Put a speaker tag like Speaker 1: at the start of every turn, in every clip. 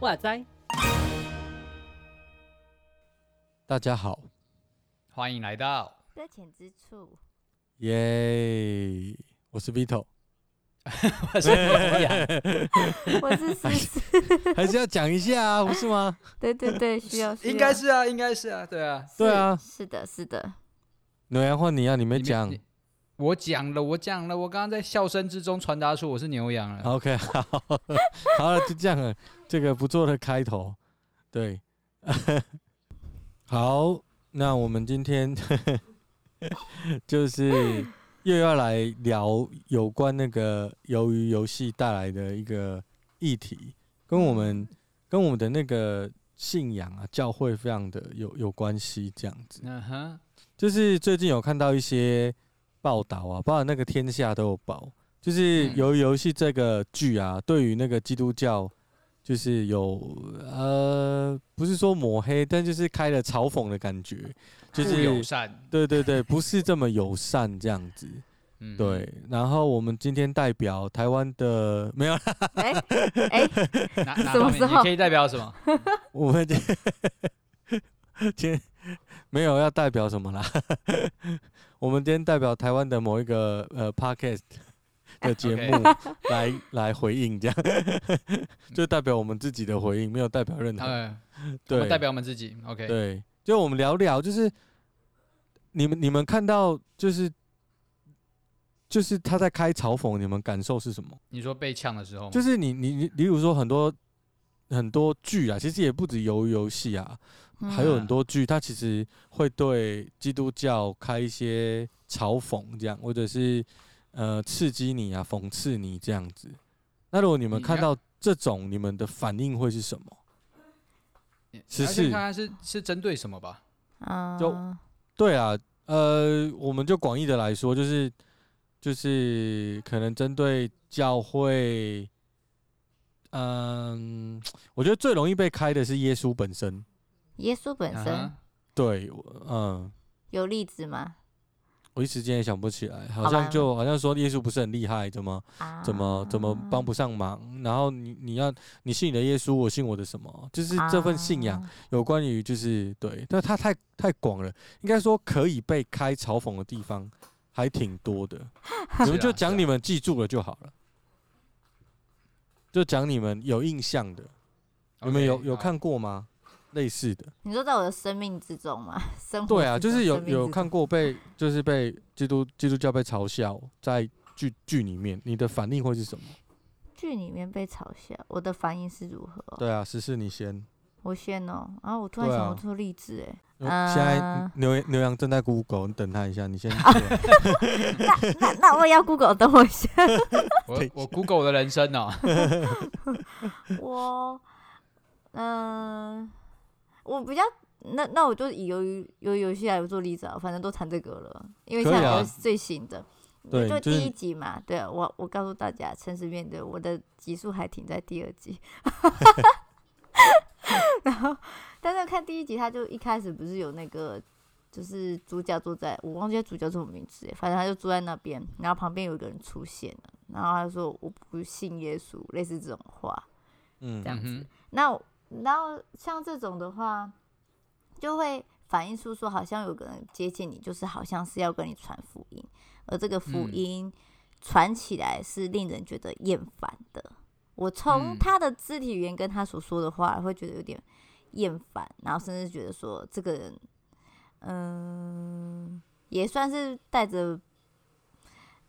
Speaker 1: 哇塞！
Speaker 2: 大家好，
Speaker 3: 欢迎来到
Speaker 4: 搁浅之处。
Speaker 2: 耶！我是 Vito，
Speaker 3: 我是牛羊，
Speaker 4: 我是 思思，
Speaker 2: 还是要讲一下啊，不是吗？
Speaker 4: 对对对，需要，需要
Speaker 3: 应该是啊，应该是啊，对啊，
Speaker 2: 对啊，
Speaker 4: 是的，是的。
Speaker 2: 牛羊换你啊，你没讲。
Speaker 3: 我讲了，我讲了，我刚刚在笑声之中传达出我是牛羊了。
Speaker 2: OK，好，好了，就这样了，这个不错的开头，对，好，那我们今天就是又要来聊有关那个鱿鱼游戏带来的一个议题，跟我们跟我们的那个信仰啊，教会非常的有有关系，这样子。
Speaker 3: 嗯哼，
Speaker 2: 就是最近有看到一些。报道啊，包括那个天下都有报，就是鱿鱼游戏这个剧啊，对于那个基督教，就是有呃，不是说抹黑，但就是开了嘲讽的感觉，就是
Speaker 3: 友善，
Speaker 2: 对对对，不是这么友善这样子，对。然后我们今天代表台湾的没有，
Speaker 4: 哎 哎，
Speaker 3: 什么时候可以代表什么？
Speaker 2: 我们今天没有要代表什么啦。我们今天代表台湾的某一个呃 podcast 的 节目 来来回应，这样 就代表我们自己的回应，没有代表任何人。对，
Speaker 3: 代表我们自己。OK，
Speaker 2: 对，就我们聊聊，就是你们你们看到就是就是他在开嘲讽，你们感受是什么？
Speaker 3: 你说被呛的时候，
Speaker 2: 就是你你你，比如说很多很多剧啊，其实也不止鱿鱼游戏啊。还有很多剧，它其实会对基督教开一些嘲讽，这样或者是呃刺激你啊、讽刺你这样子。那如果你们看到这种，你们的反应会是什么？
Speaker 3: 十四看看是是针对什么吧？
Speaker 4: 啊，
Speaker 2: 就对啊，呃，我们就广义的来说，就是就是可能针对教会，嗯，我觉得最容易被开的是耶稣本身。
Speaker 4: 耶稣本身，uh.
Speaker 2: 对，嗯，
Speaker 4: 有例子吗？
Speaker 2: 我一时间也想不起来，好像就好像说耶稣不是很厉害，怎么、uh. 怎么怎么帮不上忙？然后你你要你信你的耶稣，我信我的什么？就是这份信仰有关于就是对，但它太太广了，应该说可以被开嘲讽的地方还挺多的。你们就讲你们记住了就好了，就讲你们有印象的，你们有有看过吗？类似的，
Speaker 4: 你说在我的生命之中吗？生
Speaker 2: 对啊，就是有有看过被，就是被基督基督教被嘲笑在剧剧里面，你的反应会是什么？
Speaker 4: 剧里面被嘲笑，我的反应是如何？
Speaker 2: 对啊，十四你先，
Speaker 4: 我先哦、喔，然、啊、后我突然想不出例子哎。
Speaker 2: 现在牛牛羊正在 Google，你等他一下，你先。
Speaker 4: 那那那我也要 Google，等我一下。
Speaker 3: 我我 Google 我的人生哦、
Speaker 4: 喔。我嗯。呃我比较那那我就以鱿鱼鱿鱼游戏来做例子啊，反正都谈这个了，因为现在是最新的，对，就第一集嘛。对，啊我我告诉大家，诚实面对，我的集数还停在第二集。然后，但是看第一集，他就一开始不是有那个，就是主角坐在，我忘记主角叫什么名字，反正他就坐在那边，然后旁边有一个人出现了，然后他说我不信耶稣，类似这种话，嗯，这样子，那。然后像这种的话，就会反映出说，好像有个人接近你，就是好像是要跟你传福音，而这个福音传起来是令人觉得厌烦的。嗯、我从他的肢体语言跟他所说的话，会觉得有点厌烦，然后甚至觉得说，这个人，嗯，也算是带着，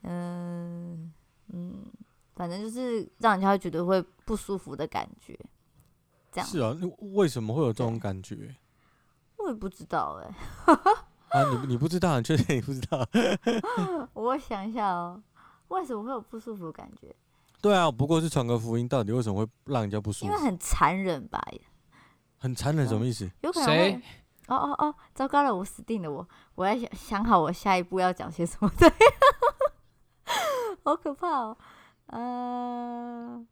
Speaker 4: 嗯嗯，反正就是让人家会觉得会不舒服的感觉。
Speaker 2: 是啊，为什么会有这种感觉？
Speaker 4: 我也不知道哎、欸。
Speaker 2: 啊，你你不知道？你确定你不知道？
Speaker 4: 我想一下哦，为什么会有不舒服的感觉？
Speaker 2: 对啊，不过是传个福音，到底为什么会让人家不舒服？
Speaker 4: 因为很残忍吧？
Speaker 2: 很残忍什么意思？
Speaker 4: 有可能会。哦哦哦，糟糕了，我死定了！我我要想想好我下一步要讲些什么。对，好可怕哦。嗯、呃。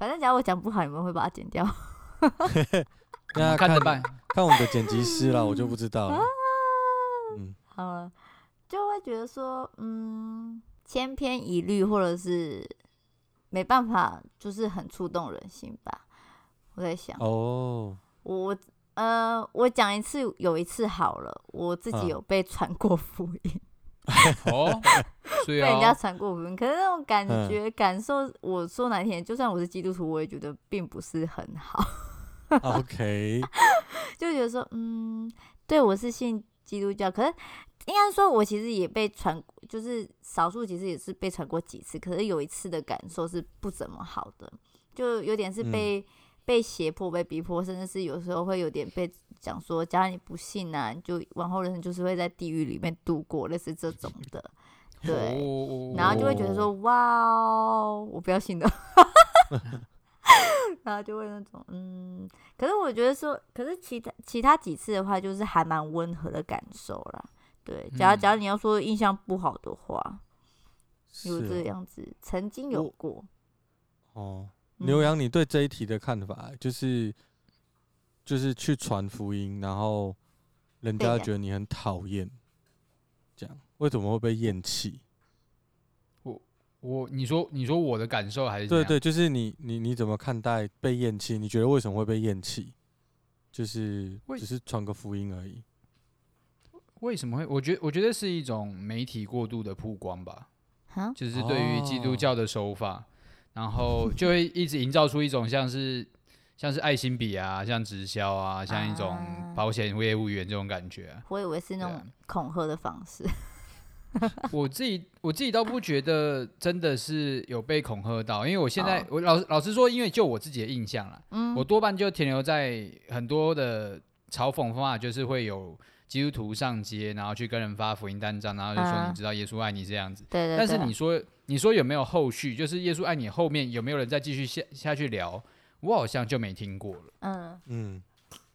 Speaker 4: 反正只要我讲不好，你们会把它剪掉。
Speaker 2: 那
Speaker 3: 看着办，
Speaker 2: 看我们的剪辑师啦，我就不知道了。啊、
Speaker 4: 嗯，好了，就会觉得说，嗯，千篇一律，或者是没办法，就是很触动人心吧。我在想，
Speaker 2: 哦，
Speaker 4: 我呃，我讲一次，有一次好了，我自己有被传过福音。
Speaker 3: 哦，被
Speaker 4: 人家传过福音，可是那种感觉、嗯、感受，我说哪天，就算我是基督徒，我也觉得并不是很好。
Speaker 2: OK，
Speaker 4: 就觉得说，嗯，对，我是信基督教，可是应该说，我其实也被传，就是少数其实也是被传过几次，可是有一次的感受是不怎么好的，就有点是被、嗯、被胁迫、被逼迫，甚至是有时候会有点被讲说，假如你不信啊，你就往后人生就是会在地狱里面度过，类似这种的，对，然后就会觉得说，哇哦，我不要信的。然后就会那种，嗯，可是我觉得说，可是其他其他几次的话，就是还蛮温和的感受啦。对，假如假如你要说印象不好的话，有、嗯、这样子，哦、曾经有过。
Speaker 2: 哦，牛羊，你对这一题的看法，嗯、就是就是去传福音，然后人家觉得你很讨厌，这样为什么会被厌弃？
Speaker 3: 我我你说你说我的感受还是
Speaker 2: 对对，就是你你你怎么看待被厌弃？你觉得为什么会被厌弃？就是只是传个福音而已。
Speaker 3: 为什么会？我觉得我觉得是一种媒体过度的曝光吧。就是对于基督教的手法，哦、然后就会一直营造出一种像是像是爱心笔啊，像直销啊，像一种保险业务员这种感觉、啊。
Speaker 4: 我以为是那种恐吓的方式。
Speaker 3: 我自己我自己倒不觉得真的是有被恐吓到，因为我现在、oh. 我老老实说，因为就我自己的印象啦，嗯，我多半就停留在很多的嘲讽方法，就是会有基督徒上街，然后去跟人发福音单张，然后就说你知道耶稣爱你这样子。对对。但是你说你说有没有后续？就是耶稣爱你后面有没有人再继续下下去聊？我好像就没听过了。嗯嗯。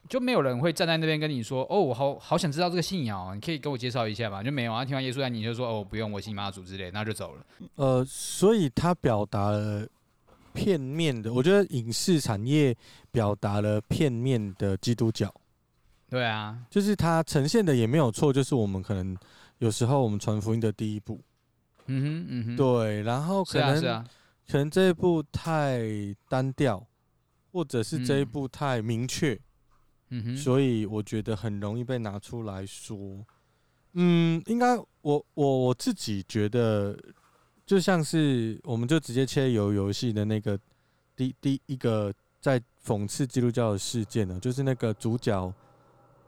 Speaker 3: 就没有人会站在那边跟你说，哦，我好好想知道这个信仰，你可以给我介绍一下吗？就没有啊。听完耶稣爱你就说，哦，不用，我信妈祖之类，那就走了。
Speaker 2: 呃，所以他表达了片面的，我觉得影视产业表达了片面的基督教。
Speaker 3: 对啊，
Speaker 2: 就是他呈现的也没有错，就是我们可能有时候我们传福音的第一步。
Speaker 3: 嗯哼，嗯哼，
Speaker 2: 对，然后可能、是啊。是啊、可能这一步太单调，或者是这一步太明确。嗯哼所以我觉得很容易被拿出来说，嗯，应该我我我自己觉得，就像是我们就直接切游游戏的那个第第一个在讽刺基督教的事件呢，就是那个主角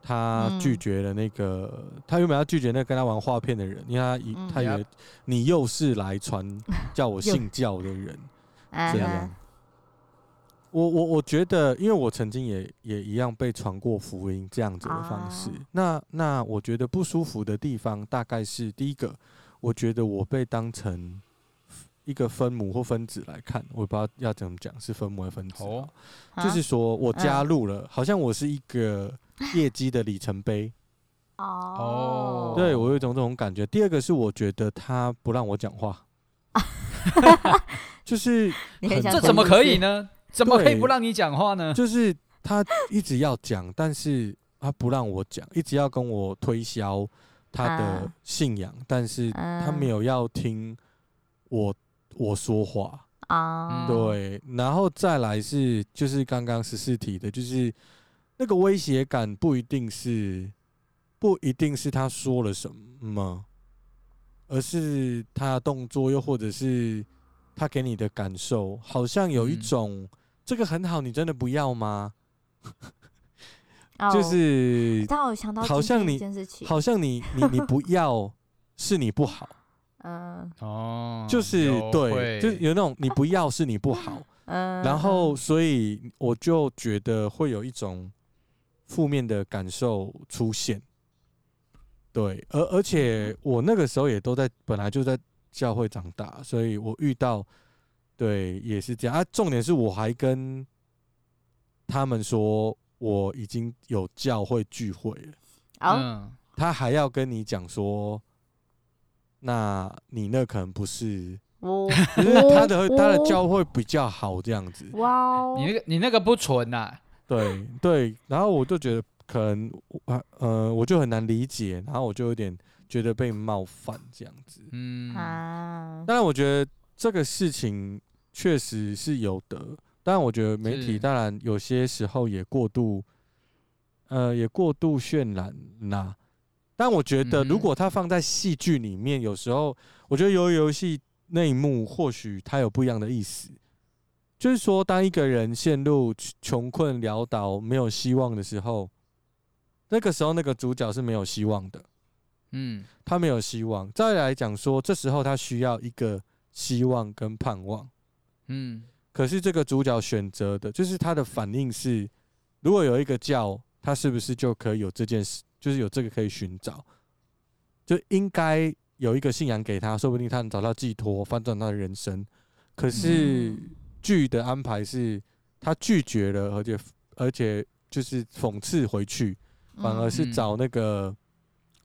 Speaker 2: 他拒绝了那个、嗯、他原本要拒绝那个跟他玩画片的人，因为他以、嗯、他以为你又是来传 叫我信教的人，这样。我我我觉得，因为我曾经也也一样被传过福音这样子的方式。啊、那那我觉得不舒服的地方，大概是第一个，我觉得我被当成一个分母或分子来看，我不知道要怎么讲，是分母还是分子？哦，就是说我加入了，啊、好像我是一个 业绩的里程碑。哦，对我有一种这种感觉。第二个是，我觉得他不让我讲话，就是
Speaker 3: 这怎么可以呢？怎么可以不让你讲话呢？
Speaker 2: 就是他一直要讲，但是他不让我讲，一直要跟我推销他的信仰，啊、但是他没有要听我我说话啊。对，然后再来是就是刚刚十四题的，就是那个威胁感不一定是不一定是他说了什么，而是他的动作，又或者是他给你的感受，好像有一种。嗯这个很好，你真的不要吗？就是，好像你，好像你，你你不要，是你不好。嗯，哦，就是对，就是有那种你不要是你不好。嗯，然后所以我就觉得会有一种负面的感受出现。对，而而且我那个时候也都在，本来就在教会长大，所以我遇到。对，也是这样啊。重点是我还跟他们说我已经有教会聚会了。嗯，他还要跟你讲说，那你那可能不是
Speaker 4: 哦，
Speaker 2: 可是他的他的教会比较好这样子。
Speaker 4: 哇哦，
Speaker 3: 你那个你那个不纯呐？
Speaker 2: 对对，然后我就觉得可能呃，我就很难理解，然后我就有点觉得被冒犯这样子。嗯啊，当然我觉得这个事情确实是有的，但我觉得媒体当然有些时候也过度，呃，也过度渲染啦。但我觉得如果它放在戏剧里面，有时候我觉得游游戏。那一幕或许它有不一样的意思，就是说，当一个人陷入穷困潦倒、没有希望的时候，那个时候那个主角是没有希望的，嗯，他没有希望。再来讲说，这时候他需要一个希望跟盼望，嗯，可是这个主角选择的，就是他的反应是，如果有一个教，他是不是就可以有这件事，就是有这个可以寻找，就应该。有一个信仰给他，说不定他能找到寄托，翻转他的人生。可是剧的安排是，他拒绝了，而且而且就是讽刺回去，反而是找那个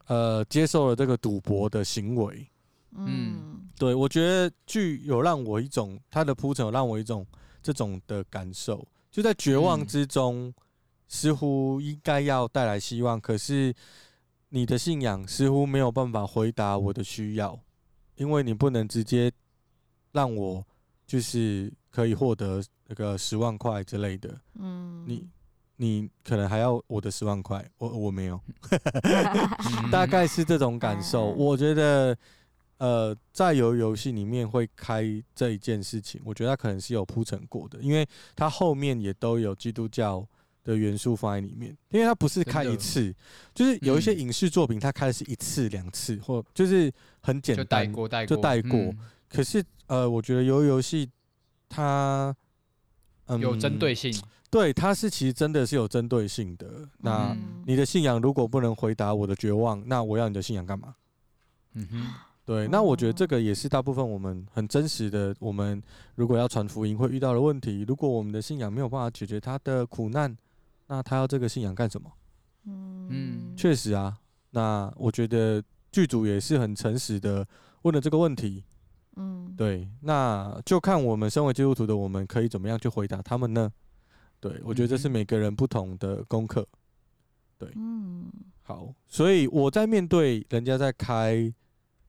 Speaker 2: 呃接受了这个赌博的行为。嗯，对，我觉得剧有让我一种他的铺陈，有让我一种这种的感受，就在绝望之中，似乎应该要带来希望，可是。你的信仰似乎没有办法回答我的需要，因为你不能直接让我就是可以获得那个十万块之类的。嗯，你你可能还要我的十万块，我我没有，大概是这种感受。我觉得，呃，在游游戏里面会开这一件事情，我觉得它可能是有铺陈过的，因为它后面也都有基督教。的元素放在里面，因为它不是开一次，就是有一些影视作品，它开的是一次两次，或就是很简单，就带过，带过，就带过。可是呃，我觉得游游戏它嗯
Speaker 3: 有针对性，
Speaker 2: 对，它是其实真的是有针对性的。那你的信仰如果不能回答我的绝望，那我要你的信仰干嘛？嗯哼，对。那我觉得这个也是大部分我们很真实的，我们如果要传福音会遇到的问题。如果我们的信仰没有办法解决他的苦难，那他要这个信仰干什么？嗯，确实啊。那我觉得剧组也是很诚实的问了这个问题。嗯，对。那就看我们身为基督徒的，我们可以怎么样去回答他们呢？对，我觉得这是每个人不同的功课。对，嗯，好。所以我在面对人家在开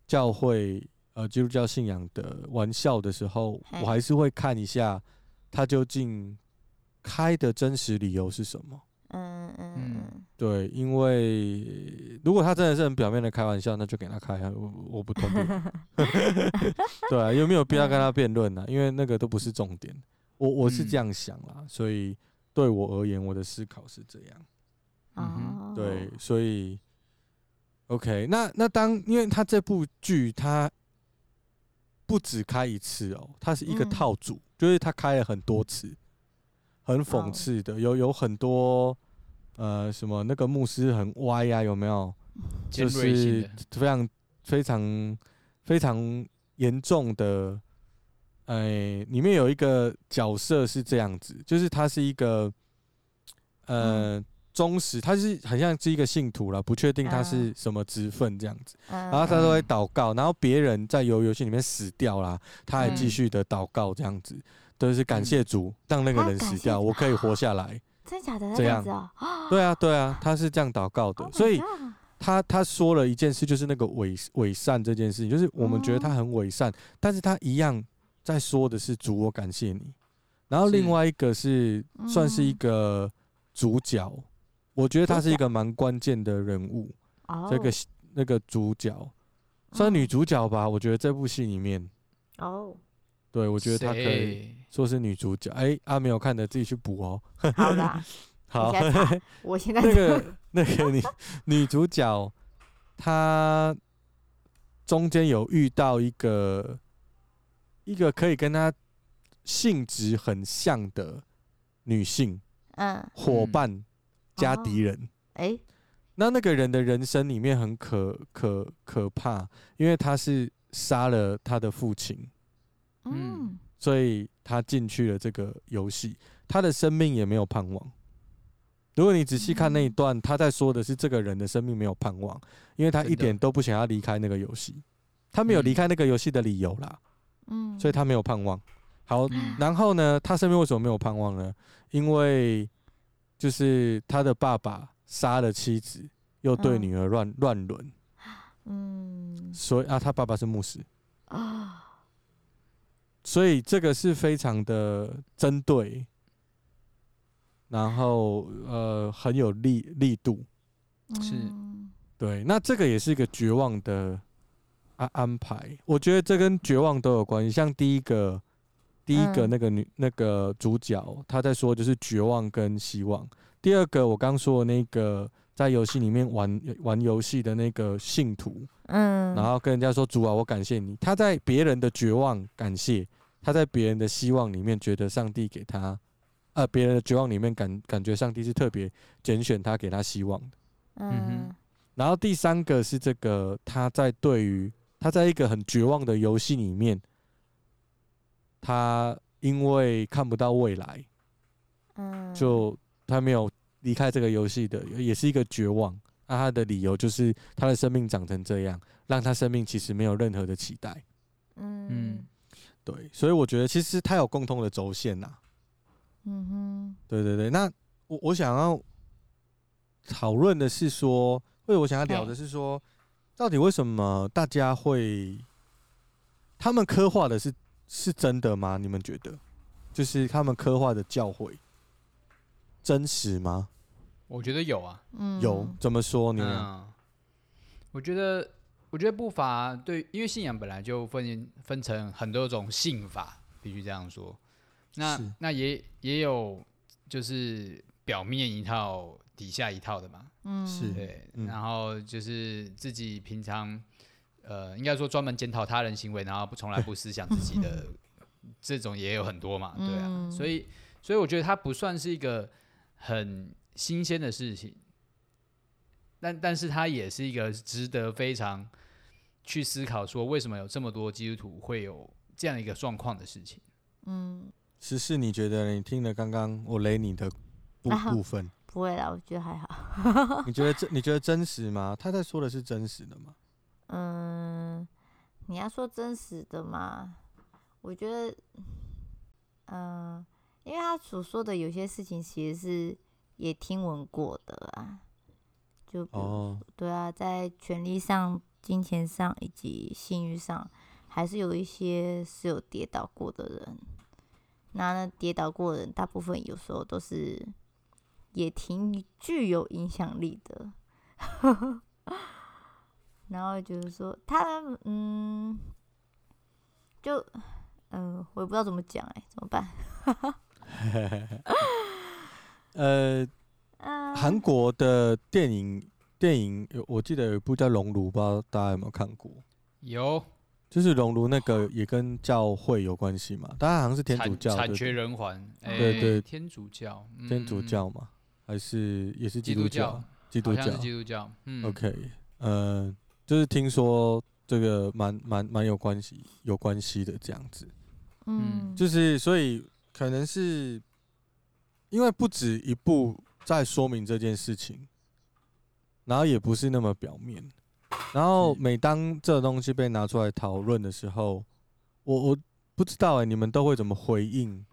Speaker 2: 教会呃基督教信仰的玩笑的时候，我还是会看一下他究竟。开的真实理由是什么？嗯嗯嗯，对，因为如果他真的是很表面的开玩笑，那就给他开啊，我我不同意。对啊，有没有必要跟他辩论呢？因为那个都不是重点。我我是这样想啦，所以对我而言，我的思考是这样。嗯，对，所以 OK，那那当因为他这部剧他不只开一次哦，他是一个套组，就是他开了很多次。很讽刺的，有有很多，呃，什么那个牧师很歪呀，有没有？就是非常非常非常严重的，哎，里面有一个角色是这样子，就是他是一个，呃，忠实，他是很像是一个信徒了，不确定他是什么职分这样子，然后他都会祷告，然后别人在游游戏里面死掉啦，他还继续的祷告这样子。都是感谢主，让那个人死掉，我可以活下来。
Speaker 4: 真的假的？
Speaker 2: 这样？对啊，对啊，他是这样祷告的。所以他他说了一件事，就是那个伪伪善这件事情，就是我们觉得他很伪善，但是他一样在说的是主，我感谢你。然后另外一个是算是一个主角，我觉得他是一个蛮关键的人物。这个那个主角算女主角吧，我觉得这部戏里面。哦。对，我觉得她可以说是女主角。哎谁，啊，没有看的自己去补哦。
Speaker 4: 好的，
Speaker 2: 好。
Speaker 4: 我现在
Speaker 2: 那个那个女女主角，她中间有遇到一个一个可以跟她性质很像的女性，嗯，伙伴加敌人。哎、嗯，那那个人的人生里面很可可可怕，因为他是杀了他的父亲。嗯，所以他进去了这个游戏，他的生命也没有盼望。如果你仔细看那一段，他在说的是这个人的生命没有盼望，因为他一点都不想要离开那个游戏，他没有离开那个游戏的理由啦。嗯，所以他没有盼望。好，然后呢，他身边为什么没有盼望呢？因为就是他的爸爸杀了妻子，又对女儿乱乱伦，嗯，所以啊，他爸爸是牧师。啊，所以这个是非常的针对。然后呃很有力力度，
Speaker 3: 是，
Speaker 2: 对，那这个也是一个绝望的安安排。我觉得这跟绝望都有关系。像第一个第一个那个女那个主角，她在说就是绝望跟希望。第二个我刚说的那个在游戏里面玩玩游戏的那个信徒，嗯，然后跟人家说主啊，我感谢你。他在别人的绝望感谢，他在别人的希望里面觉得上帝给他。呃，别人的绝望里面感感觉上帝是特别拣选他，给他希望的。嗯哼。然后第三个是这个，他在对于他在一个很绝望的游戏里面，他因为看不到未来，嗯，就他没有离开这个游戏的，也是一个绝望。那他的理由就是他的生命长成这样，让他生命其实没有任何的期待。嗯，对，所以我觉得其实他有共通的轴线呐。嗯哼，对对对，那我我想要讨论的是说，或者我想要聊的是说，到底为什么大家会，他们刻画的是是真的吗？你们觉得，就是他们刻画的教会真实吗？
Speaker 3: 我觉得有啊，
Speaker 2: 嗯，有怎么说呢？
Speaker 3: 嗯，我觉得，我觉得不乏对，因为信仰本来就分分成很多种信法，必须这样说。那那也也有，就是表面一套，底下一套的嘛。嗯，是对。然后就是自己平常，呃，应该说专门检讨他人行为，然后不从来不思想自己的 这种也有很多嘛。对啊，所以所以我觉得它不算是一个很新鲜的事情，但但是它也是一个值得非常去思考，说为什么有这么多基督徒会有这样一个状况的事情。嗯。
Speaker 2: 十四，你觉得你听了刚刚我雷你的部部分？
Speaker 4: 不会啦，我觉得还好。
Speaker 2: 你觉得真？你觉得真实吗？他在说的是真实的吗？
Speaker 4: 嗯，你要说真实的吗？我觉得，嗯，因为他所说的有些事情其实是也听闻过的啊，就哦，对啊，在权力上、金钱上以及信誉上，还是有一些是有跌倒过的人。那那跌倒过的人，大部分有时候都是也挺具有影响力的。然后就是说，他嗯，就嗯，我也不知道怎么讲哎，怎么办？
Speaker 2: 呃，韩国的电影电影有，我记得有一部叫《熔炉》，不知道大家有没有看过？
Speaker 3: 有。
Speaker 2: 就是熔炉那个也跟教会有关系嘛？大家好像是天主教，
Speaker 3: 惨绝人寰。
Speaker 2: 对对，对，
Speaker 3: 天主教，
Speaker 2: 天主教嘛，还是也是基督教？
Speaker 3: 基督教，基督教。
Speaker 2: 嗯，OK，呃，就是听说这个蛮蛮蛮有关系，有关系的这样子。嗯，就是所以可能是因为不止一步在说明这件事情，然后也不是那么表面。然后每当这东西被拿出来讨论的时候，我我不知道哎、欸，你们都会怎么回应？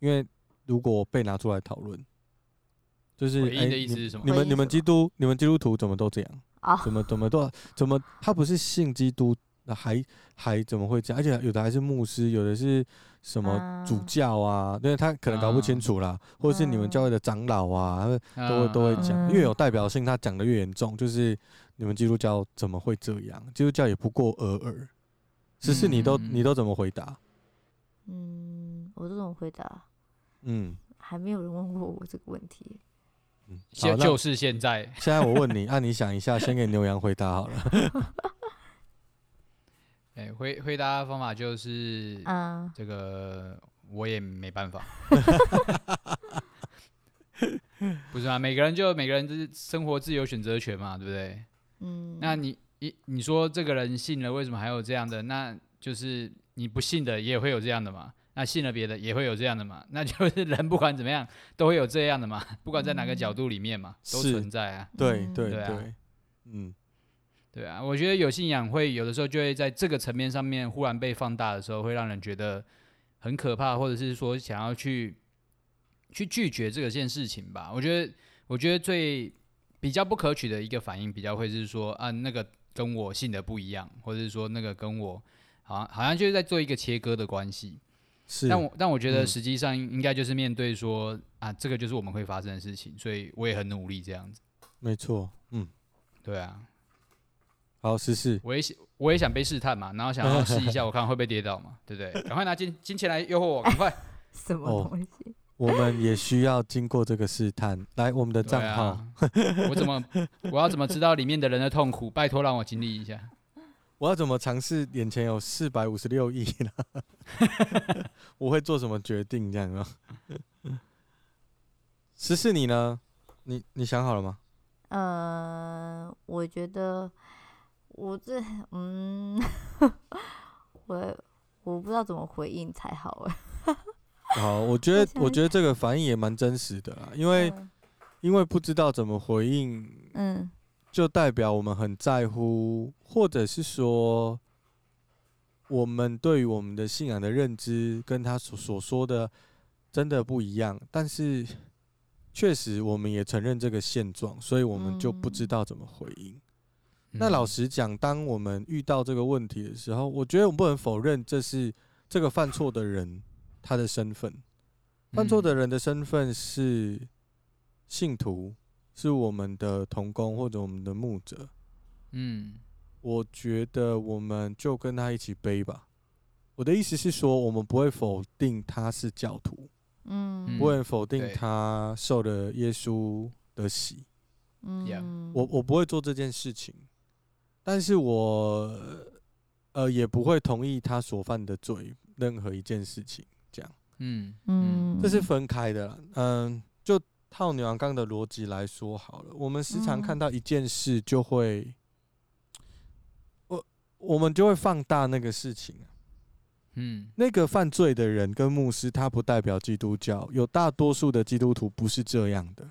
Speaker 2: 因为如果被拿出来讨论，就是
Speaker 3: 回应的意思是什么？
Speaker 2: 你们你们基督你们基督徒怎么都这样？啊怎么怎么都怎么他不是信基督，还还怎么会这样？而且有的还是牧师，有的是什么主教啊？因为他可能搞不清楚啦，或者是你们教会的长老啊，都会都会讲，越有代表性，他讲的越严重，就是。你们基督教怎么会这样？基督教也不过尔尔。只是你都、嗯、你都怎么回答？
Speaker 4: 嗯，我都怎么回答？
Speaker 2: 嗯，
Speaker 4: 还没有人问过我这个问题。
Speaker 3: 嗯，现就是现在。
Speaker 2: 现在我问你，那、啊、你想一下，先给牛羊回答好了。
Speaker 3: 哎、欸，回回答的方法就是，嗯，这个我也没办法。不是啊，每个人就每个人就是生活自由选择权嘛，对不对？嗯，那你你你说这个人信了，为什么还有这样的？那就是你不信的也会有这样的嘛？那信了别的也会有这样的嘛？那就是人不管怎么样都会有这样的嘛？不管在哪个角度里面嘛，嗯、都存在啊。
Speaker 2: 对对对，嗯，
Speaker 3: 对啊，我觉得有信仰会有的时候就会在这个层面上面忽然被放大的时候，会让人觉得很可怕，或者是说想要去去拒绝这个件事情吧。我觉得，我觉得最比较不可取的一个反应，比较会是说啊，那个跟我信的不一样，或者是说那个跟我好像好像就是在做一个切割的关系。
Speaker 2: 是，
Speaker 3: 但我但我觉得实际上应该就是面对说、嗯、啊，这个就是我们会发生的事情，所以我也很努力这样子。
Speaker 2: 没错，嗯，
Speaker 3: 对啊。
Speaker 2: 好，试试。
Speaker 3: 我也想，我也想被试探嘛，然后想要试一下，我看会不会跌倒嘛，对不对？赶快拿金金钱来诱惑我，赶快。
Speaker 4: 什么东西？
Speaker 2: 哦，我们也需要经过这个试探。来，我们的账号。
Speaker 3: 啊、我怎么，我要怎么知道里面的人的痛苦？拜托，让我经历一下。
Speaker 2: 我要怎么尝试？眼前有四百五十六亿呢，我会做什么决定？这样吗？十四你呢？你你想好了吗？
Speaker 4: 呃，我觉得。我这嗯，我我不知道怎么回应才好哎。
Speaker 2: 好，我 觉得我觉得这个反应也蛮真实的啦，因为、嗯、因为不知道怎么回应，嗯，就代表我们很在乎，或者是说我们对于我们的信仰的认知跟他所所说的真的不一样。但是确实我们也承认这个现状，所以我们就不知道怎么回应。那老实讲，当我们遇到这个问题的时候，我觉得我们不能否认这是这个犯错的人他的身份。犯错的人的身份是信徒，是我们的同工或者我们的牧者。嗯，我觉得我们就跟他一起背吧。我的意思是说，我们不会否定他是教徒，嗯，不会否定他受了耶稣的洗。嗯，我我不会做这件事情。但是我，呃，也不会同意他所犯的罪，任何一件事情，这样，嗯嗯，这是分开的啦，嗯，就套牛羊刚的逻辑来说好了，我们时常看到一件事，就会，我我们就会放大那个事情，嗯，那个犯罪的人跟牧师，他不代表基督教，有大多数的基督徒不是这样的，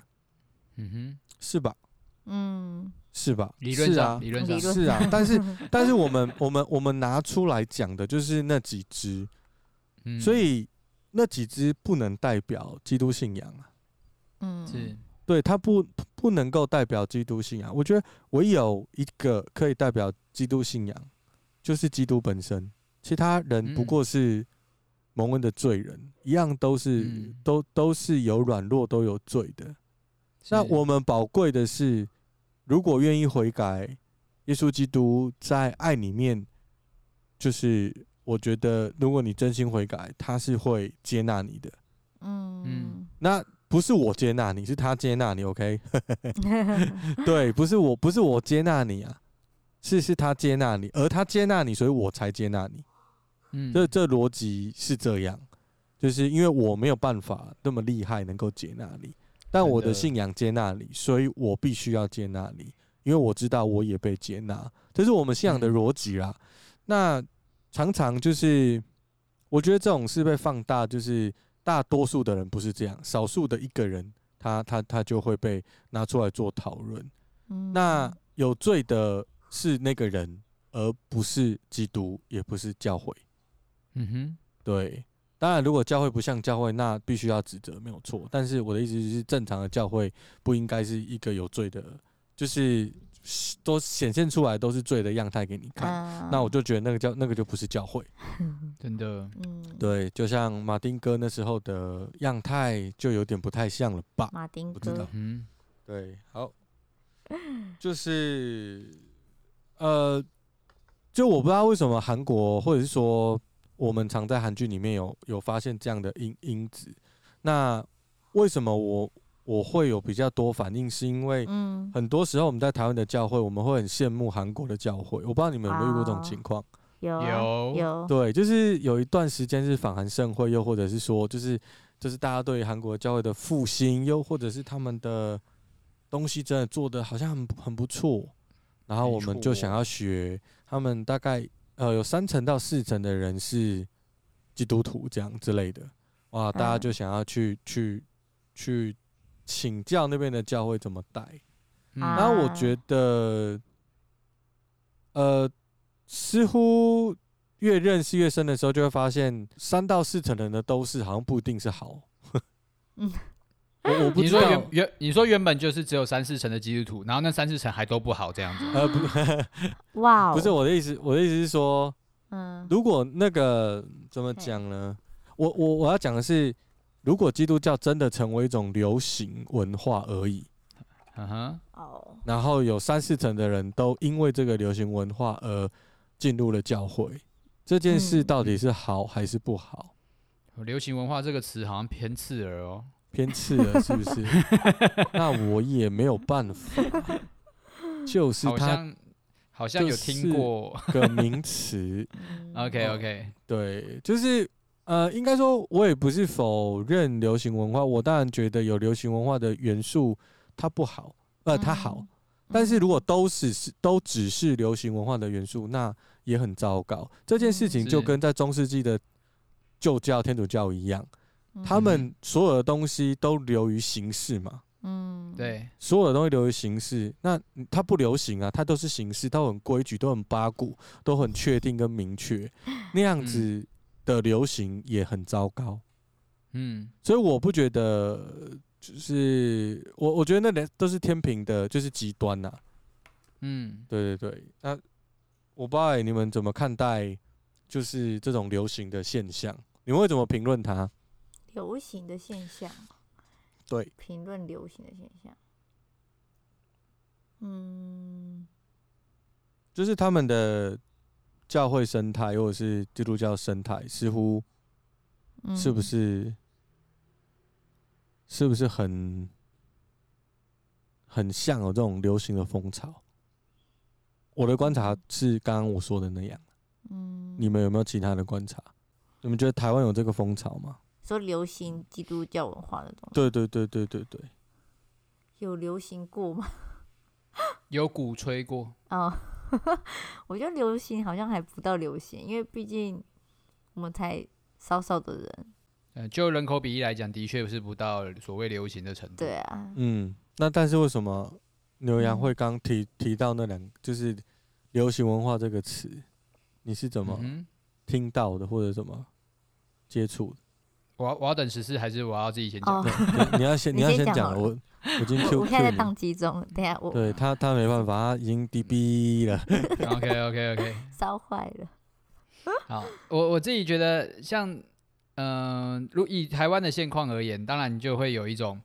Speaker 2: 嗯哼，是吧？嗯。是吧？
Speaker 3: 理论上，
Speaker 2: 啊、
Speaker 3: 理论上
Speaker 2: 是啊，但是但是我们我们我们拿出来讲的就是那几只，嗯、所以那几只不能代表基督信仰啊。嗯，是，对，它不不能够代表基督信仰。我觉得唯有一个可以代表基督信仰，就是基督本身。其他人不过是蒙恩的罪人，嗯、一样都是、嗯、都都是有软弱，都有罪的。是那我们宝贵的是。如果愿意悔改，耶稣基督在爱里面，就是我觉得，如果你真心悔改，他是会接纳你的。嗯嗯，那不是我接纳你，是他接纳你。OK，对，不是我，不是我接纳你啊，是是他接纳你，而他接纳你，所以我才接纳你。嗯，这这逻辑是这样，就是因为我没有办法那么厉害，能够接纳你。但我的信仰接纳你，所以我必须要接纳你，因为我知道我也被接纳，这是我们信仰的逻辑啦。那常常就是，我觉得这种事被放大，就是大多数的人不是这样，少数的一个人，他他他就会被拿出来做讨论。那有罪的是那个人，而不是基督，也不是教会。嗯哼，对。当然，如果教会不像教会，那必须要指责，没有错。但是我的意思是，正常的教会不应该是一个有罪的，就是都显现出来都是罪的样态给你看。啊、那我就觉得那个教那个就不是教会，
Speaker 3: 真的。
Speaker 2: 对，就像马丁哥那时候的样态就有点不太像了吧？
Speaker 4: 马丁哥，
Speaker 2: 不知道。嗯，对，好，就是呃，就我不知道为什么韩国或者是说。我们常在韩剧里面有有发现这样的因因子，那为什么我我会有比较多反应？是因为很多时候我们在台湾的教会，我们会很羡慕韩国的教会。我不知道你们有没有遇过这种情况？
Speaker 4: 有有有。
Speaker 2: 对，就是有一段时间是访韩盛会，又或者是说，就是就是大家对韩国教会的复兴，又或者是他们的东西真的做的好像很很不错，然后我们就想要学他们大概。呃，有三成到四成的人是基督徒这样之类的，哇，大家就想要去去去请教那边的教会怎么带。然后我觉得，呃，似乎越认识越深的时候，就会发现三到四成的人的都是好像不一定是好。嗯，我我不知道。
Speaker 3: 你说原原你说原本就是只有三四成的基督徒，然后那三四成还都不好这样子。
Speaker 2: 呃不，
Speaker 4: 哇，
Speaker 2: 不是我的意思，我的意思是说，嗯，如果那个怎么讲呢？我我我要讲的是，如果基督教真的成为一种流行文化而已，嗯哼，哦，然后有三四成的人都因为这个流行文化而进入了教会，这件事到底是好还是不好？
Speaker 3: 流行文化这个词好像偏刺耳哦，
Speaker 2: 偏刺了是不是？那我也没有办法，就是
Speaker 3: 好像好像有听过
Speaker 2: 个名词。
Speaker 3: OK OK，
Speaker 2: 对，就是。呃，应该说，我也不是否认流行文化。我当然觉得有流行文化的元素，它不好，呃，它好。嗯、但是如果都是是都只是流行文化的元素，那也很糟糕。这件事情就跟在中世纪的旧教天主教一样，他们所有的东西都流于形式嘛。
Speaker 3: 嗯，对，
Speaker 2: 所有的东西流于形式，那它不流行啊，它都是形式，都很规矩，都很八股，都很确定跟明确，那样子。嗯的流行也很糟糕，嗯，所以我不觉得，就是我我觉得那都是天平的，就是极端呐，嗯，对对对，那我不知道你们怎么看待，就是这种流行的现象，你们会怎么评论它？
Speaker 4: 流行的现象，
Speaker 2: 对，
Speaker 4: 评论流行的现象，嗯，
Speaker 2: 就是他们的。教会生态或者是基督教生态，似乎是不是、嗯、是不是很很像有这种流行的风潮？我的观察是刚刚我说的那样。嗯，你们有没有其他的观察？你们觉得台湾有这个风潮吗？
Speaker 4: 说流行基督教文化的东西？
Speaker 2: 对对对对对对。
Speaker 4: 有流行过吗？
Speaker 3: 有鼓吹过
Speaker 4: 哦。我觉得流行好像还不到流行，因为毕竟我们才少少的人。
Speaker 3: 嗯，就人口比例来讲，的确是不到所谓流行的程度。
Speaker 4: 对啊，
Speaker 2: 嗯，那但是为什么牛羊会刚提提到那两就是流行文化这个词，你是怎么听到的，或者怎么接触的？
Speaker 3: 我要我要等十四，还是我要自己先讲？
Speaker 2: 你要先 你要先讲我。我已经 Q,
Speaker 4: 现在在当机中，等下我
Speaker 2: 对他他没办法，他已经 DB 了。
Speaker 3: OK OK OK，
Speaker 4: 烧坏了。
Speaker 3: 好，我我自己觉得像，嗯、呃，如以台湾的现况而言，当然就会有一种，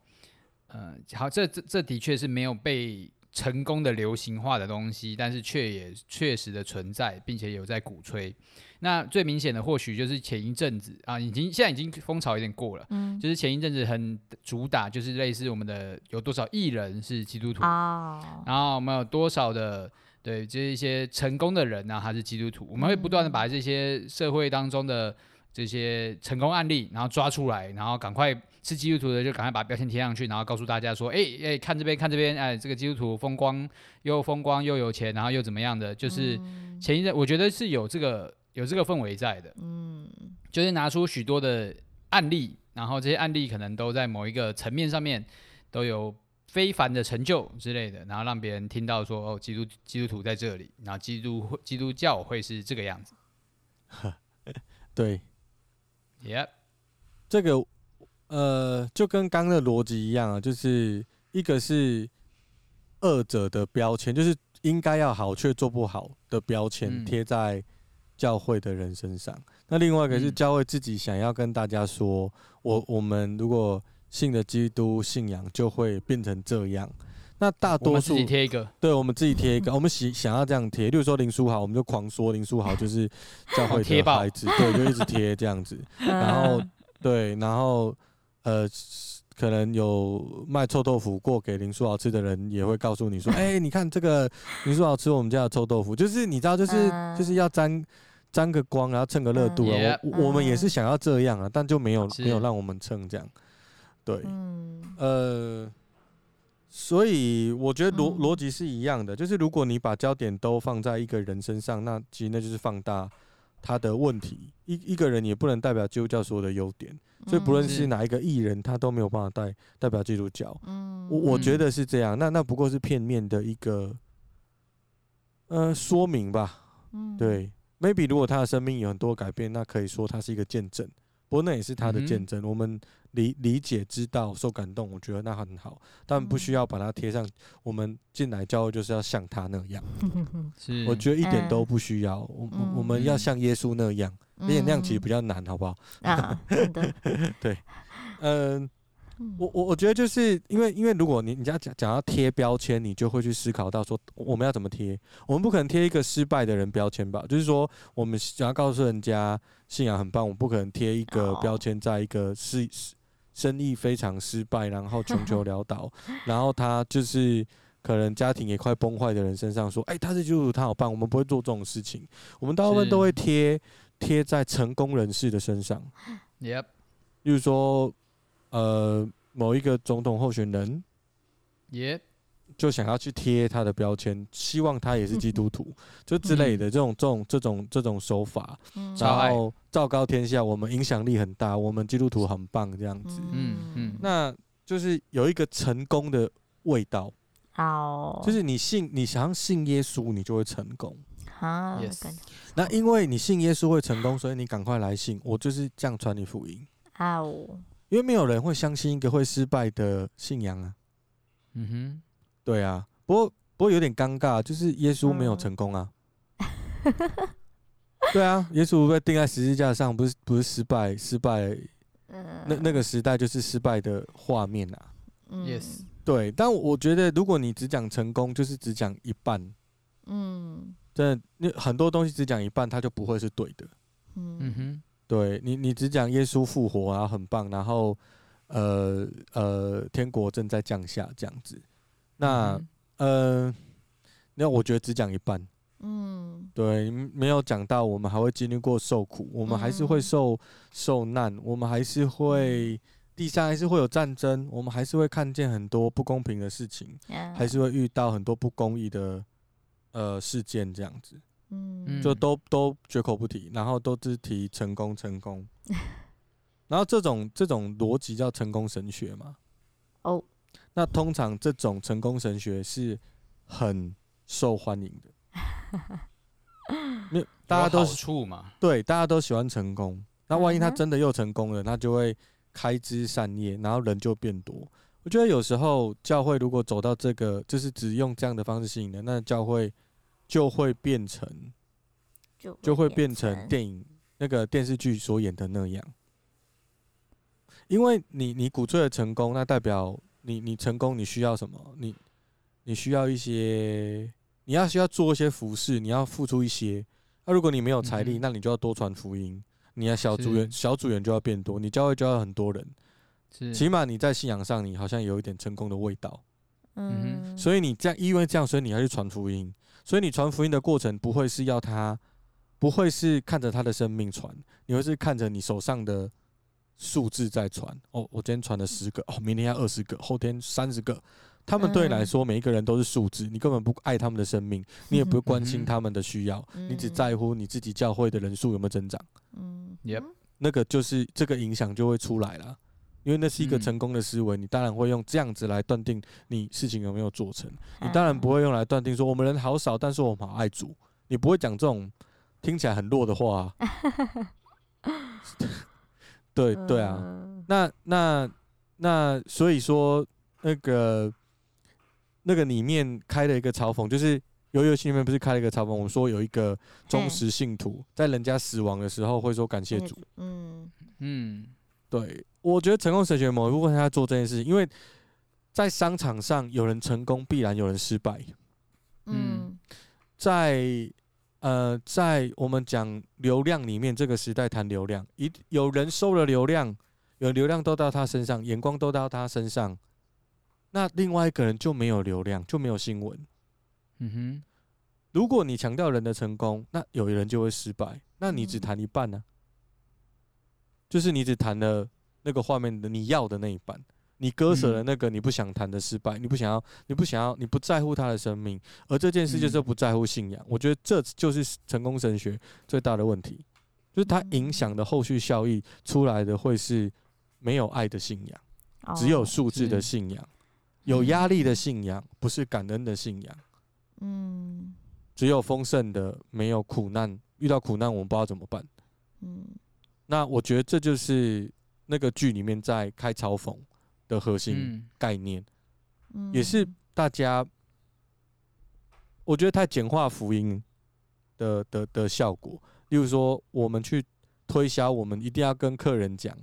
Speaker 3: 嗯、呃，好，这这这的确是没有被成功的流行化的东西，但是却也确实的存在，并且有在鼓吹。那最明显的或许就是前一阵子啊，已经现在已经风潮有点过了，嗯，就是前一阵子很主打，就是类似我们的有多少艺人是基督徒。啊，然后我们有多少的对，就是一些成功的人呢，他是基督徒，我们会不断的把这些社会当中的这些成功案例，然后抓出来，然后赶快是基督徒的就赶快把标签贴上去，然后告诉大家说，哎哎，看这边看这边，哎，这个基督徒风光又风光又有钱，然后又怎么样的，就是前一阵我觉得是有这个。有这个氛围在的，嗯，就是拿出许多的案例，然后这些案例可能都在某一个层面上面都有非凡的成就之类的，然后让别人听到说哦，基督基督徒在这里，然后基督基督教会是这个样子。
Speaker 2: 对
Speaker 3: ，Yep，
Speaker 2: 这个呃就跟刚刚的逻辑一样啊，就是一个是二者的标签，就是应该要好却做不好的标签贴在、嗯。教会的人身上，那另外一个是教会自己想要跟大家说，嗯、我我们如果信的基督信仰，就会变成这样。那大多数
Speaker 3: 自己贴一个，
Speaker 2: 对，我们自己贴一个，我们喜想要这样贴。例如说林书豪，我们就狂说林书豪 就是教会的孩子，对，就一直贴这样子。然后对，然后呃。可能有卖臭豆腐过给林书豪吃的人，也会告诉你说：“ 哎、欸，你看这个林书豪吃我们家的臭豆腐，就是你知道，就是就是要沾沾个光，然后蹭个热度啊。我我们也是想要这样啊，但就没有没有让我们蹭这样。对，呃，所以我觉得逻逻辑是一样的，就是如果你把焦点都放在一个人身上，那其实那就是放大他的问题。一一个人也不能代表基督教所有的优点。”所以不论是哪一个艺人，他都没有办法代代表基督教。嗯，我我觉得是这样。那那不过是片面的一个，呃，说明吧。
Speaker 4: 嗯，
Speaker 2: 对，maybe 如果他的生命有很多改变，那可以说他是一个见证。不过那也是他的见证，嗯、我们理理解、知道、受感动，我觉得那很好，但不需要把它贴上。我们进来教会就是要像他那样，
Speaker 3: 是，
Speaker 2: 我觉得一点都不需要。我、嗯、我们要像耶稣那样，而且那样其实比较难，好不好？
Speaker 4: 啊，
Speaker 2: 对，嗯。我我我觉得就是因为因为如果你你要讲讲要贴标签，你就会去思考到说我们要怎么贴，我们不可能贴一个失败的人标签吧？就是说我们想要告诉人家信仰很棒，我们不可能贴一个标签在一个是生意非常失败，然后穷 求潦倒，然后他就是可能家庭也快崩坏的人身上说，哎，他是基督徒，他好棒，我们不会做这种事情，我们大部分都会贴贴在成功人士的身上。
Speaker 3: Yep，
Speaker 2: 就是说。呃，某一个总统候选人，
Speaker 3: 耶.
Speaker 2: 就想要去贴他的标签，希望他也是基督徒，就之类的这种、这种、这种、这种手法，
Speaker 4: 嗯、
Speaker 2: 然后昭告天下，我们影响力很大，我们基督徒很棒，这样子，
Speaker 3: 嗯。嗯，
Speaker 2: 那就是有一个成功的味道，
Speaker 4: 好，
Speaker 2: 就是你信，你想要信耶稣，你就会成功，
Speaker 4: 啊
Speaker 3: ，Yes.
Speaker 2: 那因为你信耶稣会成功，所以你赶快来信，我就是这样传你福音，
Speaker 4: 好。
Speaker 2: 因为没有人会相信一个会失败的信仰啊，
Speaker 3: 嗯哼，
Speaker 2: 对啊，不过不过有点尴尬，就是耶稣没有成功啊，嗯、对啊，耶稣被钉在十字架上，不是不是失败，失败，那那个时代就是失败的画面啊
Speaker 3: ，yes，
Speaker 2: 对，但我觉得如果你只讲成功，就是只讲一半，
Speaker 4: 嗯，
Speaker 2: 真的，那很多东西只讲一半，它就不会是对的，
Speaker 3: 嗯哼。
Speaker 2: 对你，你只讲耶稣复活啊，很棒，然后，呃呃，天国正在降下这样子，那，嗯、呃，那我觉得只讲一半，
Speaker 4: 嗯，
Speaker 2: 对，没有讲到我们还会经历过受苦，我们还是会受受难，我们还是会地上还是会有战争，我们还是会看见很多不公平的事情，还是会遇到很多不公义的呃事件这样子。
Speaker 4: 嗯，
Speaker 2: 就都都绝口不提，然后都只提成功成功，然后这种这种逻辑叫成功神学嘛？
Speaker 4: 哦，
Speaker 2: 那通常这种成功神学是很受欢迎的，因为大家都是
Speaker 3: 处嘛，
Speaker 2: 对，大家都喜欢成功。那万一他真的又成功了，他就会开枝散叶，然后人就变多。我觉得有时候教会如果走到这个，就是只用这样的方式吸引人，那教会。就会变成，就会变成电影那个电视剧所演的那样，因为你你鼓吹的成功，那代表你你成功你需要什么？你你需要一些，你要需要做一些服饰，你要付出一些。那如果你没有财力，那你就要多传福音，你要小组员小组员就要变多，你教会就要很多人，起码你在信仰上你好像有一点成功的味道，
Speaker 4: 嗯，
Speaker 2: 所以你这样因为这样，所以你要去传福音。所以你传福音的过程不会是要他，不会是看着他的生命传，你会是看着你手上的数字在传。哦，我今天传了十个，哦，明天要二十个，后天三十个。他们对你来说，每一个人都是数字，你根本不爱他们的生命，你也不关心他们的需要，你只在乎你自己教会的人数有没有增长。
Speaker 4: 嗯
Speaker 2: 那个就是这个影响就会出来了。因为那是一个成功的思维，你当然会用这样子来断定你事情有没有做成。你当然不会用来断定说我们人好少，但是我们好爱主。你不会讲这种听起来很弱的话。对对啊，那那那所以说那个那个里面开了一个嘲讽，就是游游戏里面不是开了一个嘲讽，我们说有一个忠实信徒在人家死亡的时候会说感谢主。
Speaker 4: 嗯
Speaker 3: 嗯。
Speaker 2: 对，我觉得成功神学某一部分他在做这件事情，因为在商场上有人成功，必然有人失败。
Speaker 4: 嗯，
Speaker 2: 在呃，在我们讲流量里面，这个时代谈流量，一有人收了流量，有流量都到他身上，眼光都到他身上，那另外一个人就没有流量，就没有新闻。
Speaker 3: 嗯哼，
Speaker 2: 如果你强调人的成功，那有人就会失败，那你只谈一半呢、啊？就是你只谈了那个画面的你要的那一半，你割舍了那个你不想谈的失败，你不想要，你不想要，你不在乎他的生命，而这件事就是不在乎信仰。我觉得这就是成功神学最大的问题，就是它影响的后续效益出来的会是没有爱的信仰，只有数字的信仰，有压力的信仰，不是感恩的信仰。
Speaker 4: 嗯，
Speaker 2: 只有丰盛的，没有苦难。遇到苦难，我们不知道怎么办。
Speaker 4: 嗯，
Speaker 2: 那我觉得这就是那个剧里面在开嘲讽的核心概念，
Speaker 4: 嗯，
Speaker 2: 也是大家，我觉得太简化福音的的的效果。例如说，我们去推销，我们一定要跟客人讲，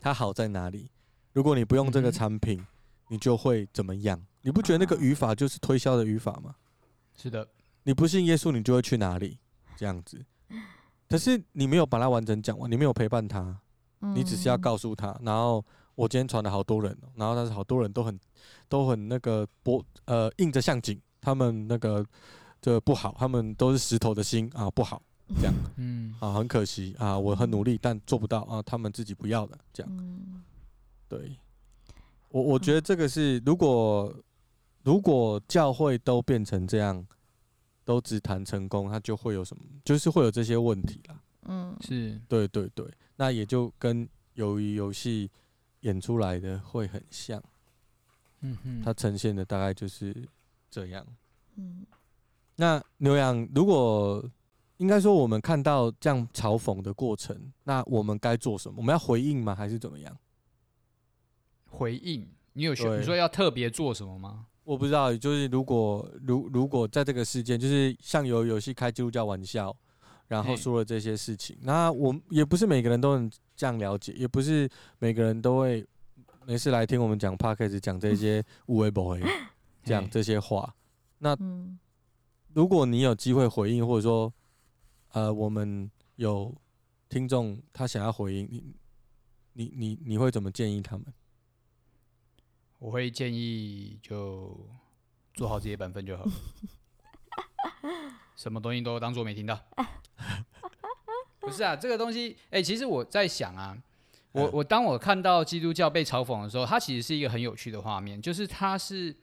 Speaker 2: 它好在哪里。如果你不用这个产品，嗯，你就会怎么样？你不觉得那个语法就是推销的语法吗？
Speaker 3: 是的，
Speaker 2: 你不信耶稣，你就会去哪里？这样子，可是你没有把它完整讲完，你没有陪伴他，你只是要告诉他。然后我今天传了好多人，然后但是好多人都很都很那个不呃硬着像颈，他们那个这不好，他们都是石头的心啊不好，这样，
Speaker 3: 嗯
Speaker 2: 啊很可惜啊，我很努力但做不到啊，他们自己不要的这样，对，我我觉得这个是如果如果教会都变成这样。都只谈成功，他就会有什么？就是会有这些问题啦。
Speaker 4: 嗯，
Speaker 3: 是
Speaker 2: 对对对，那也就跟鱿鱼游戏演出来的会很像。
Speaker 3: 嗯哼，
Speaker 2: 它呈现的大概就是这样。
Speaker 4: 嗯，
Speaker 2: 那牛羊，如果应该说我们看到这样嘲讽的过程，那我们该做什么？我们要回应吗？还是怎么样？
Speaker 3: 回应？你有说你说要特别做什么吗？
Speaker 2: 我不知道，就是如果如如果在这个事件，就是像有游戏开基督教玩笑，然后说了这些事情，那我也不是每个人都能这样了解，也不是每个人都会没事来听我们讲 Podcast 讲这些无为不为讲这些话。那如果你有机会回应，或者说呃，我们有听众他想要回应你，你你你会怎么建议他们？
Speaker 3: 我会建议就做好自己的本分就好，什么东西都当做没听到。不是啊，这个东西，哎、欸，其实我在想啊，我我当我看到基督教被嘲讽的时候，它其实是一个很有趣的画面，就是它是，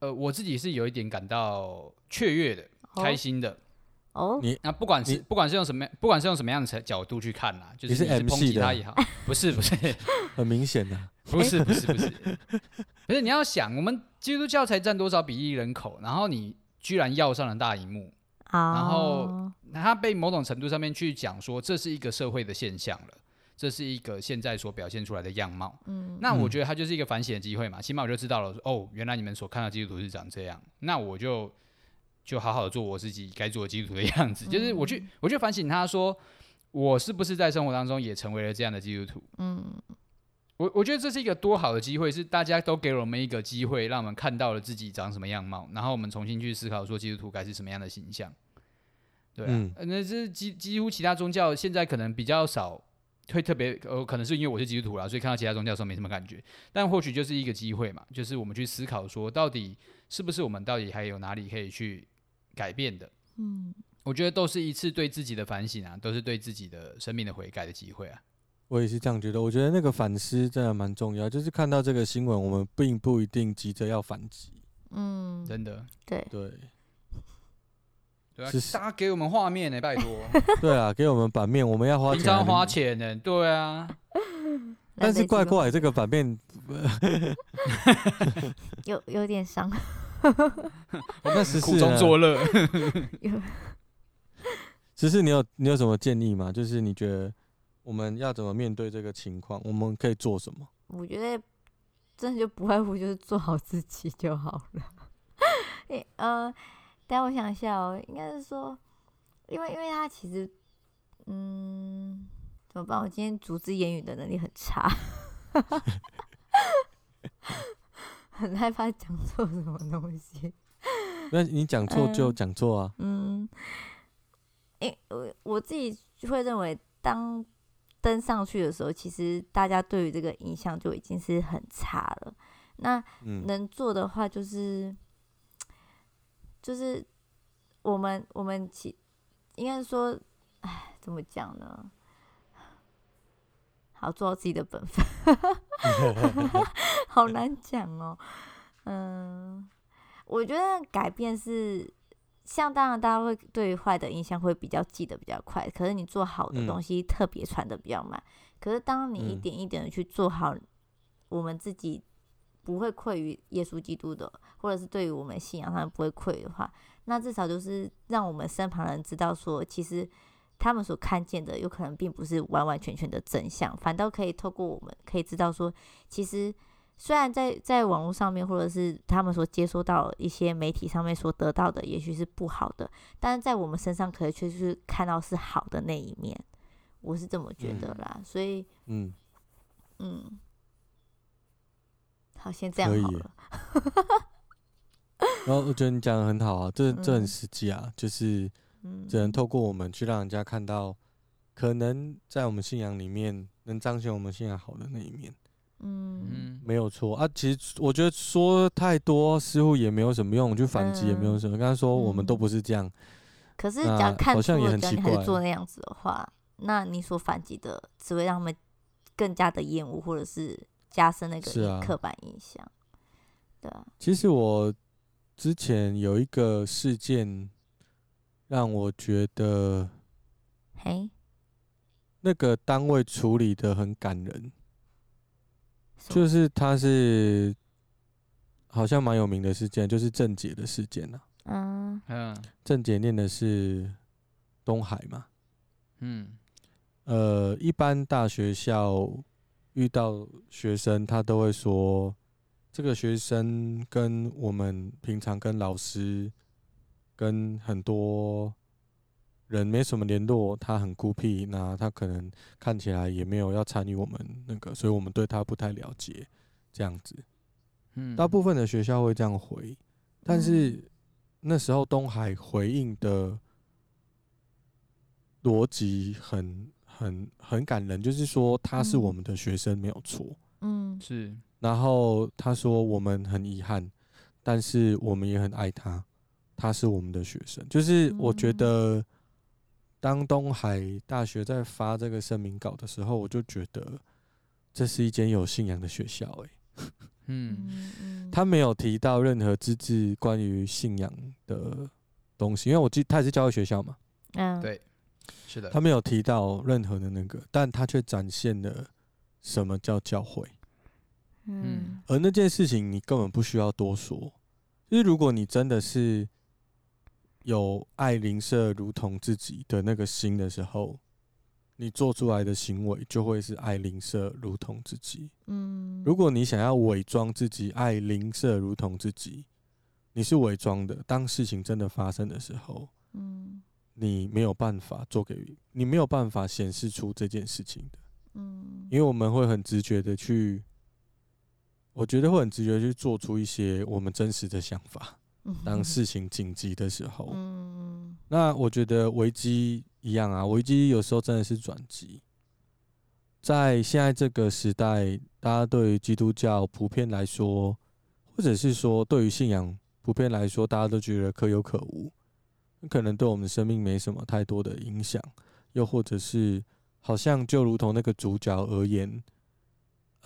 Speaker 3: 呃，我自己是有一点感到雀跃的，开心的。
Speaker 4: 哦，
Speaker 2: 你
Speaker 3: 那不管是不管是用什么，不管是用什么样的角度去看啦，就是你是抨击他也好，不是不是，
Speaker 2: 很明显的。
Speaker 3: 不是不是不是，不是你要想，我们基督教才占多少比例人口，然后你居然要上了大荧幕，然后他被某种程度上面去讲说，这是一个社会的现象了，这是一个现在所表现出来的样貌。嗯，那我觉得他就是一个反省的机会嘛，起码我就知道了，哦，原来你们所看到基督徒是长这样，那我就就好好的做我自己该做的基督徒的样子，就是我去我去反省他说，我是不是在生活当中也成为了这样的基督徒？嗯。我我觉得这是一个多好的机会，是大家都给了我们一个机会，让我们看到了自己长什么样貌，然后我们重新去思考说基督徒该是什么样的形象。对啊，嗯、那这几几乎其他宗教现在可能比较少会特别，呃，可能是因为我是基督徒啦，所以看到其他宗教的时候没什么感觉。但或许就是一个机会嘛，就是我们去思考说，到底是不是我们到底还有哪里可以去改变的？嗯，我觉得都是一次对自己的反省啊，都是对自己的生命的悔改的机会啊。
Speaker 2: 我也是这样觉得，我觉得那个反思真的蛮重要。就是看到这个新闻，我们并不一定急着要反击。
Speaker 4: 嗯，
Speaker 3: 真的，
Speaker 4: 对
Speaker 2: 对
Speaker 3: 对啊，大家给我们画面呢、欸，拜托。
Speaker 2: 对啊，给我们版面，我们要花钱。
Speaker 3: 平常花钱呢、欸，对啊。
Speaker 2: 但是怪怪，这个版面
Speaker 4: 有有点伤。
Speaker 2: 我们实
Speaker 3: 苦中作乐。
Speaker 2: 只是你有你有什么建议吗？就是你觉得？我们要怎么面对这个情况？我们可以做什么？
Speaker 4: 我觉得真的就不外乎就是做好自己就好了。诶，呃，等下我想一下哦，应该是说，因为因为他其实，嗯，怎么办？我今天组织言语的能力很差，很害怕讲错什么东西。
Speaker 2: 那你讲错就讲错啊。
Speaker 4: 嗯，诶，我我自己会认为当。登上去的时候，其实大家对于这个印象就已经是很差了。那能做的话，就是、嗯、就是我们我们其应该说，哎，怎么讲呢？好，做好自己的本分，好难讲哦。嗯，我觉得改变是。像当然，大家会对于坏的印象会比较记得比较快，可是你做好的东西特别传的比较慢。嗯、可是当你一点一点的去做好，我们自己不会愧于耶稣基督的，或者是对于我们信仰上不会愧的话，那至少就是让我们身旁人知道说，其实他们所看见的有可能并不是完完全全的真相，反倒可以透过我们可以知道说，其实。虽然在在网络上面，或者是他们所接收到一些媒体上面所得到的，也许是不好的，但是在我们身上，可能却是看到是好的那一面。我是这么觉得啦，嗯、所以，嗯嗯，好，先这样好了。
Speaker 2: 然后我觉得你讲的很好啊，这 这很实际啊，嗯、就是只能透过我们去让人家看到，可能在我们信仰里面能彰显我们信仰好的那一面。嗯，没有错啊。其实我觉得说太多似乎也没有什么用，就反击也没有什么。刚才、嗯、说我们都不是这样，
Speaker 4: 可是假如看错了，假如你还是做那样子的话，那你所反击的只会让他们更加的厌恶，或者是加深那个刻板印象。啊对啊。
Speaker 2: 其实我之前有一个事件让我觉得，嘿，那个单位处理的很感人。就是他是好像蛮有名的事件，就是郑杰的事件呐。嗯嗯，郑杰念的是东海嘛。嗯，呃，一般大学校遇到学生，他都会说，这个学生跟我们平常跟老师跟很多。人没什么联络，他很孤僻，那他可能看起来也没有要参与我们那个，所以我们对他不太了解，这样子。嗯，大部分的学校会这样回，但是那时候东海回应的逻辑很很很感人，就是说他是我们的学生没有错，嗯，是。然后他说我们很遗憾，但是我们也很爱他，他是我们的学生，就是我觉得。当东海大学在发这个声明稿的时候，我就觉得这是一间有信仰的学校，欸。哎，嗯，他没有提到任何资质关于信仰的东西，因为我记他也是教会学校嘛。嗯，对，是的。他没有提到任何的那个，但他却展现了什么叫教会。嗯，而那件事情你根本不需要多说，就是如果你真的是。有爱邻舍如同自己的那个心的时候，你做出来的行为就会是爱邻舍如同自己。嗯，如果你想要伪装自己爱邻舍如同自己，你是伪装的。当事情真的发生的时候，嗯，你没有办法做给，你没有办法显示出这件事情的。嗯，因为我们会很直觉的去，我觉得会很直觉去做出一些我们真实的想法。当事情紧急的时候，嗯，那我觉得危机一样啊，危机有时候真的是转机。在现在这个时代，大家对于基督教普遍来说，或者是说对于信仰普遍来说，大家都觉得可有可无，可能对我们生命没什么太多的影响，又或者是好像就如同那个主角而言。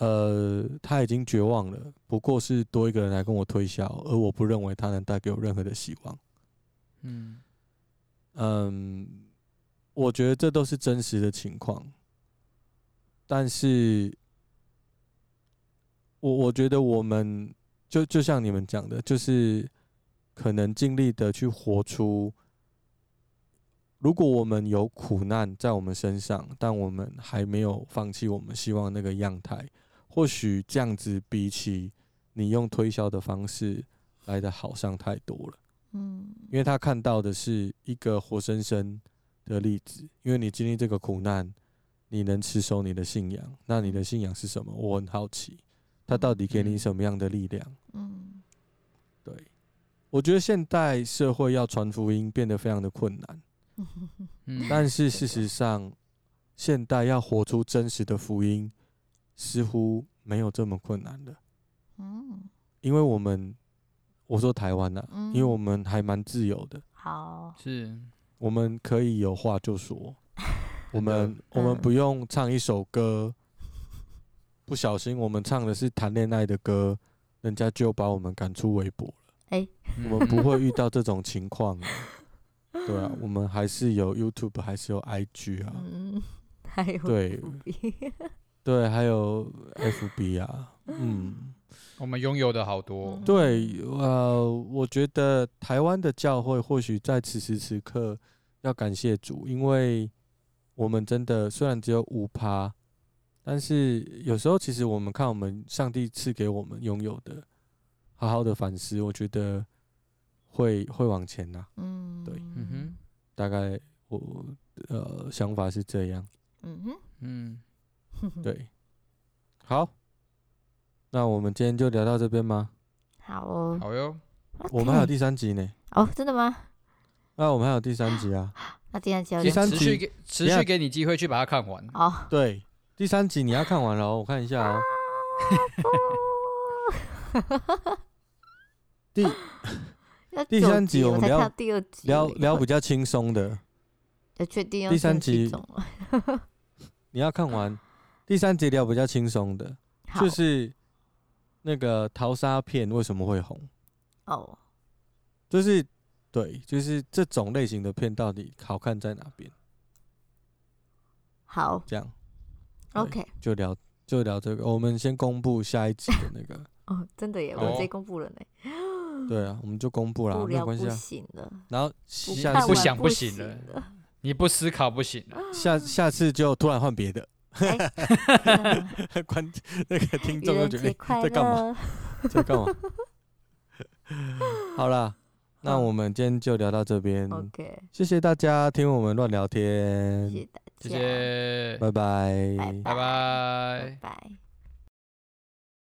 Speaker 2: 呃，他已经绝望了，不过是多一个人来跟我推销，而我不认为他能带给我任何的希望。嗯嗯，我觉得这都是真实的情况，但是我我觉得我们就就像你们讲的，就是可能尽力的去活出，如果我们有苦难在我们身上，但我们还没有放弃我们希望那个样态。或许这样子比起你用推销的方式来的好上太多了，嗯，因为他看到的是一个活生生的例子，因为你经历这个苦难，你能持守你的信仰，那你的信仰是什么？我很好奇，他到底给你什么样的力量？嗯，对，我觉得现代社会要传福音变得非常的困难，嗯，但是事实上，现代要活出真实的福音。似乎没有这么困难的，嗯，因为我们，我说台湾呐，因为我们还蛮自由的，好，是，我们可以有话就说，我们我们不用唱一首歌，不小心我们唱的是谈恋爱的歌，人家就把我们赶出微博了，哎，我们不会遇到这种情况，对啊，我们还是有 YouTube，还是有 IG 啊，嗯，还有对。对，还有 FB 啊，嗯，
Speaker 3: 我们拥有的好多。
Speaker 4: 嗯。
Speaker 2: 对，呃，我觉得台湾的教会或许在此时此刻要感谢主，因为我们真的虽然只有五趴，但是有时候其实我们看我们上帝赐给我们拥有的，好好的反思，我觉得会会往前呐。
Speaker 4: 嗯，
Speaker 2: 对。
Speaker 3: 嗯哼，
Speaker 2: 大概我呃想法是这样。
Speaker 4: 嗯哼，
Speaker 3: 嗯，
Speaker 2: 对，好，那我们今天就聊到这边吗？
Speaker 4: 好哦，
Speaker 3: 好哟。
Speaker 2: 我们还有第三集呢。
Speaker 4: 哦，真的吗？
Speaker 2: 那我们还有第三集啊。
Speaker 4: 那第三集要
Speaker 2: 第三集
Speaker 3: 持续给持续给你机会去把它看完。
Speaker 4: 哦，
Speaker 2: 对，第三集你要看完了哦，我看一下哦。第
Speaker 4: 要
Speaker 2: 第三集我们聊
Speaker 4: 看到第二集，
Speaker 2: 聊聊比较轻松的，
Speaker 4: 要确定要
Speaker 2: 第三集 你要看完第三集聊比较轻松的，就是那个淘沙片为什么会红？
Speaker 4: 哦，
Speaker 2: 就是对，就是这种类型的片到底好看在哪边？
Speaker 4: 好。
Speaker 2: 这样
Speaker 4: ，OK，
Speaker 2: 就聊就聊这个。我们先公布下一集的那个，
Speaker 4: 哦，真的耶，
Speaker 3: 哦
Speaker 4: 我直接公布了呢，
Speaker 2: 对啊，我们就公布了，
Speaker 4: 不聊不
Speaker 2: 没有关系啊。
Speaker 4: 行了，
Speaker 2: 然
Speaker 4: 后
Speaker 2: 下次
Speaker 3: 不想不
Speaker 4: 不
Speaker 3: 行了
Speaker 4: 了，
Speaker 3: 你不思考不行了。
Speaker 2: 下下次就突然换别的，
Speaker 4: 哎 嗯
Speaker 2: 观 那个
Speaker 4: 听
Speaker 2: 众就觉得、在干嘛？在干嘛？好啦，那我们今天就聊到这边
Speaker 4: ，OK，
Speaker 2: 谢谢大家听我们乱聊天，
Speaker 4: 谢谢大
Speaker 3: 谢
Speaker 4: 家，
Speaker 3: 谢，
Speaker 2: 拜拜
Speaker 4: 拜
Speaker 3: 拜拜
Speaker 4: 拜。拜。